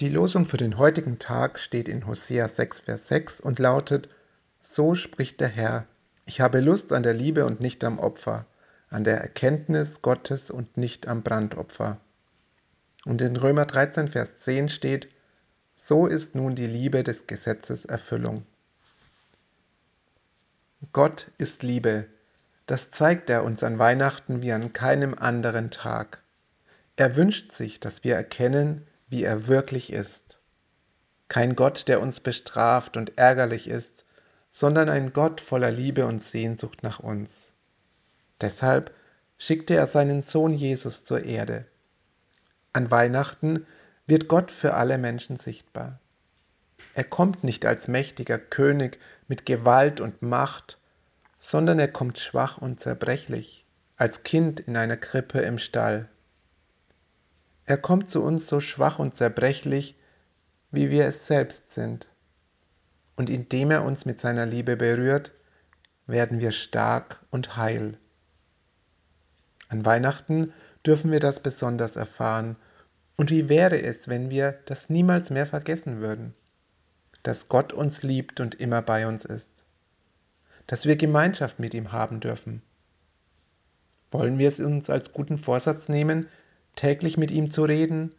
Die Losung für den heutigen Tag steht in Hosea 6, Vers 6 und lautet: So spricht der Herr: Ich habe Lust an der Liebe und nicht am Opfer, an der Erkenntnis Gottes und nicht am Brandopfer. Und in Römer 13, Vers 10 steht: So ist nun die Liebe des Gesetzes Erfüllung. Gott ist Liebe. Das zeigt er uns an Weihnachten wie an keinem anderen Tag. Er wünscht sich, dass wir erkennen, wie er wirklich ist. Kein Gott, der uns bestraft und ärgerlich ist, sondern ein Gott voller Liebe und Sehnsucht nach uns. Deshalb schickte er seinen Sohn Jesus zur Erde. An Weihnachten wird Gott für alle Menschen sichtbar. Er kommt nicht als mächtiger König mit Gewalt und Macht, sondern er kommt schwach und zerbrechlich, als Kind in einer Krippe im Stall. Er kommt zu uns so schwach und zerbrechlich, wie wir es selbst sind. Und indem er uns mit seiner Liebe berührt, werden wir stark und heil. An Weihnachten dürfen wir das besonders erfahren. Und wie wäre es, wenn wir das niemals mehr vergessen würden? Dass Gott uns liebt und immer bei uns ist. Dass wir Gemeinschaft mit ihm haben dürfen. Wollen wir es uns als guten Vorsatz nehmen, täglich mit ihm zu reden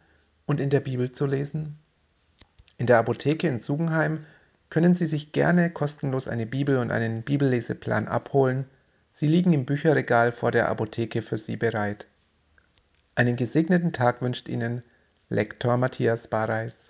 und in der Bibel zu lesen? In der Apotheke in Sugenheim können Sie sich gerne kostenlos eine Bibel und einen Bibelleseplan abholen. Sie liegen im Bücherregal vor der Apotheke für Sie bereit. Einen gesegneten Tag wünscht Ihnen Lektor Matthias Bareis.